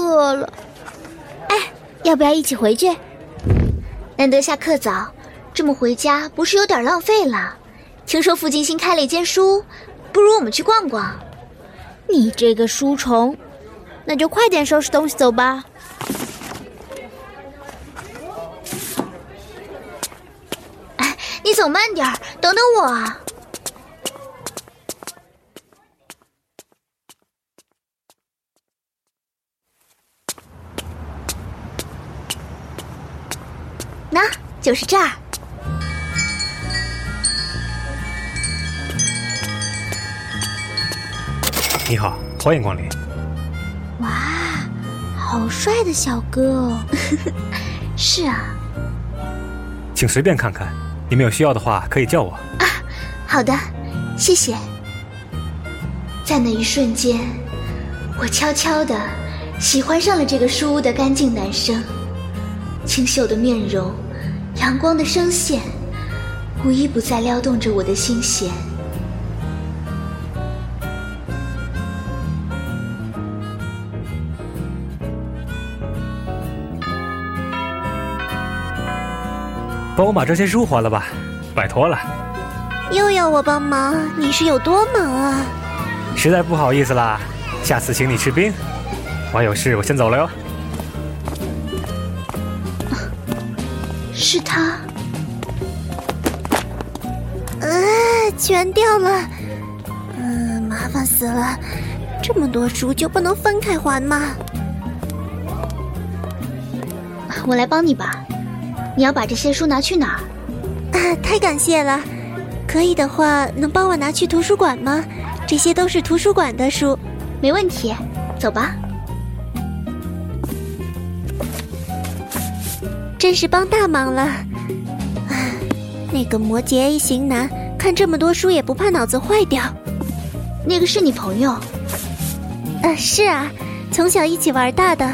饿了。哎，要不要一起回去？难得下课早，这么回家不是有点浪费了？听说附近新开了一间书，不如我们去逛逛。你这个书虫，那就快点收拾东西走吧。哎，你走慢点等等我啊！就是这儿。你好，欢迎光临。哇，好帅的小哥哦！是啊，请随便看看，你们有需要的话可以叫我。啊，好的，谢谢。在那一瞬间，我悄悄的喜欢上了这个书屋的干净男生，清秀的面容，阳光的声线，无一不在撩动着我的心弦。帮我把这些书还了吧，拜托了。又要我帮忙，你是有多忙啊？实在不好意思啦，下次请你吃冰。我有事，我先走了哟。是他。呃，全掉了。嗯，麻烦死了，这么多书就不能分开还吗？我来帮你吧。你要把这些书拿去哪儿？啊，太感谢了！可以的话，能帮我拿去图书馆吗？这些都是图书馆的书。没问题，走吧。真是帮大忙了。啊，那个摩羯 A 型男看这么多书也不怕脑子坏掉。那个是你朋友？呃，是啊，从小一起玩大的。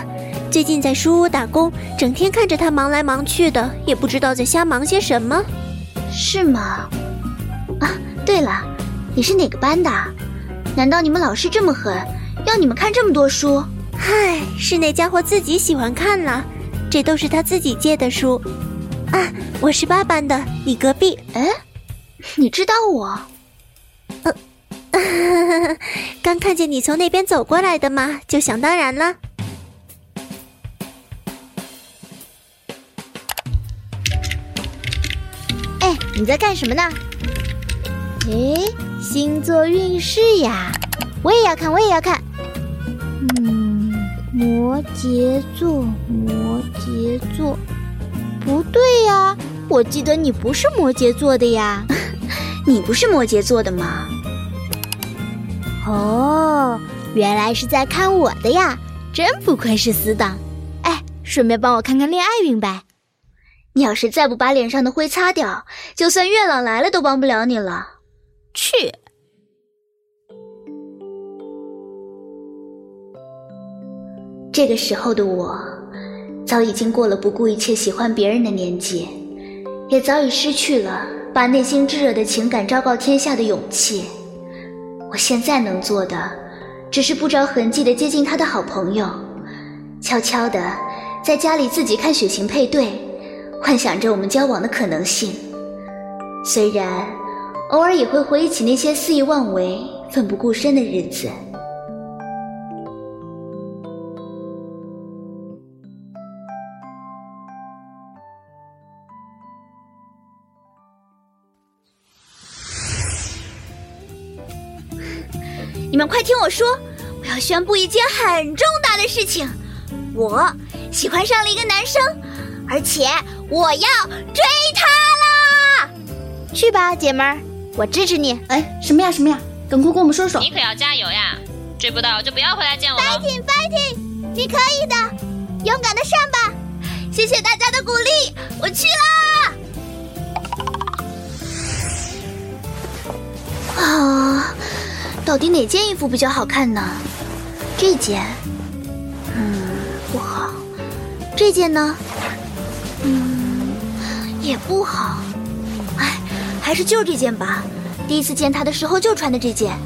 最近在书屋打工，整天看着他忙来忙去的，也不知道在瞎忙些什么，是吗？啊，对了，你是哪个班的？难道你们老师这么狠，要你们看这么多书？嗨，是那家伙自己喜欢看了，这都是他自己借的书。啊，我是八班的，你隔壁。哎，你知道我？呃，刚看见你从那边走过来的嘛，就想当然了。你在干什么呢？诶，星座运势呀，我也要看，我也要看。嗯，摩羯座，摩羯座，不对呀，我记得你不是摩羯座的呀。你不是摩羯座的吗？哦，原来是在看我的呀，真不愧是死党。哎，顺便帮我看看恋爱运呗。你要是再不把脸上的灰擦掉，就算月老来了都帮不了你了。去！这个时候的我，早已经过了不顾一切喜欢别人的年纪，也早已失去了把内心炙热的情感昭告天下的勇气。我现在能做的，只是不着痕迹的接近他的好朋友，悄悄的在家里自己看血型配对。幻想着我们交往的可能性，虽然偶尔也会回忆起那些肆意妄为、奋不顾身的日子。你们快听我说，我要宣布一件很重大的事情，我喜欢上了一个男生。而且我要追他啦！去吧，姐们儿，我支持你。哎，什么呀什么呀？赶快跟我们说说。你可要加油呀！追不到就不要回来见我了。Fighting fighting！你可以的，勇敢的上吧！谢谢大家的鼓励，我去啦！啊，到底哪件衣服比较好看呢？这件，嗯，不好。这件呢？嗯，也不好。哎，还是就这件吧。第一次见他的时候就穿的这件。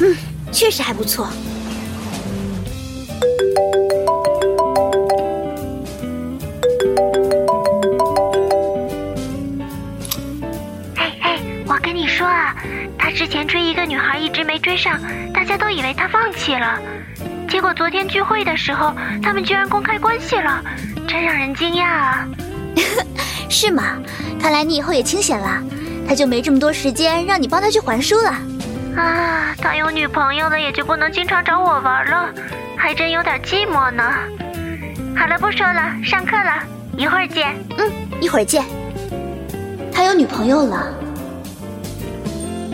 嗯，确实还不错。为他放弃了。结果昨天聚会的时候，他们居然公开关系了，真让人惊讶啊！是吗？看来你以后也清闲了，他就没这么多时间让你帮他去还书了。啊，他有女朋友了，也就不能经常找我玩了，还真有点寂寞呢。好了，不说了，上课了，一会儿见。嗯，一会儿见。他有女朋友了，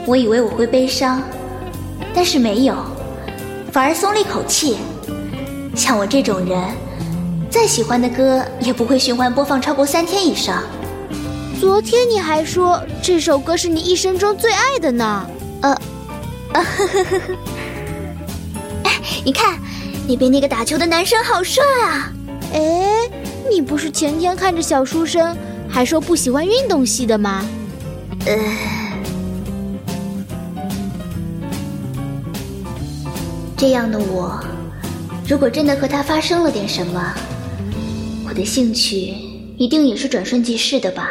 我以为我会悲伤，但是没有。反而松了一口气。像我这种人，再喜欢的歌也不会循环播放超过三天以上。昨天你还说这首歌是你一生中最爱的呢。呃，啊呵呵呵呵。哎，你看那边那个打球的男生好帅啊！哎，你不是前天看着小书生还说不喜欢运动系的吗？呃。这样的我，如果真的和他发生了点什么，我的兴趣一定也是转瞬即逝的吧。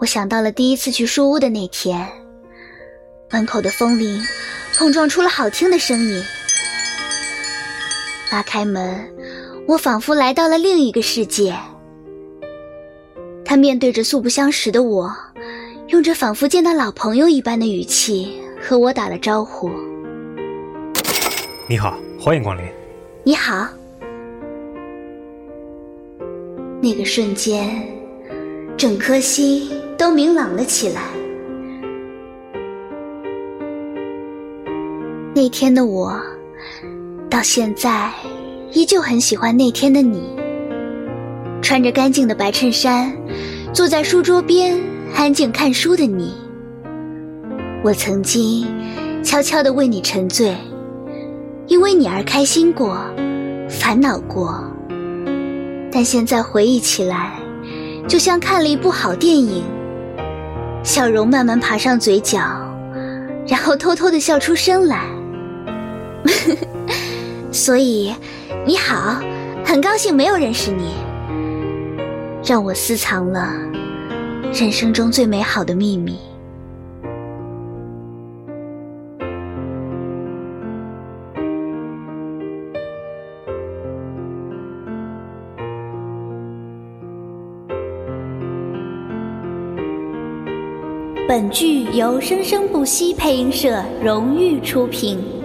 我想到了第一次去书屋的那天，门口的风铃碰撞出了好听的声音。拉开门，我仿佛来到了另一个世界。他面对着素不相识的我，用着仿佛见到老朋友一般的语气。和我打了招呼。你好，欢迎光临。你好。那个瞬间，整颗心都明朗了起来。那天的我，到现在依旧很喜欢那天的你。穿着干净的白衬衫，坐在书桌边安静看书的你。我曾经悄悄地为你沉醉，因为你而开心过，烦恼过。但现在回忆起来，就像看了一部好电影，笑容慢慢爬上嘴角，然后偷偷地笑出声来。所以，你好，很高兴没有认识你，让我私藏了人生中最美好的秘密。本剧由生生不息配音社荣誉出品。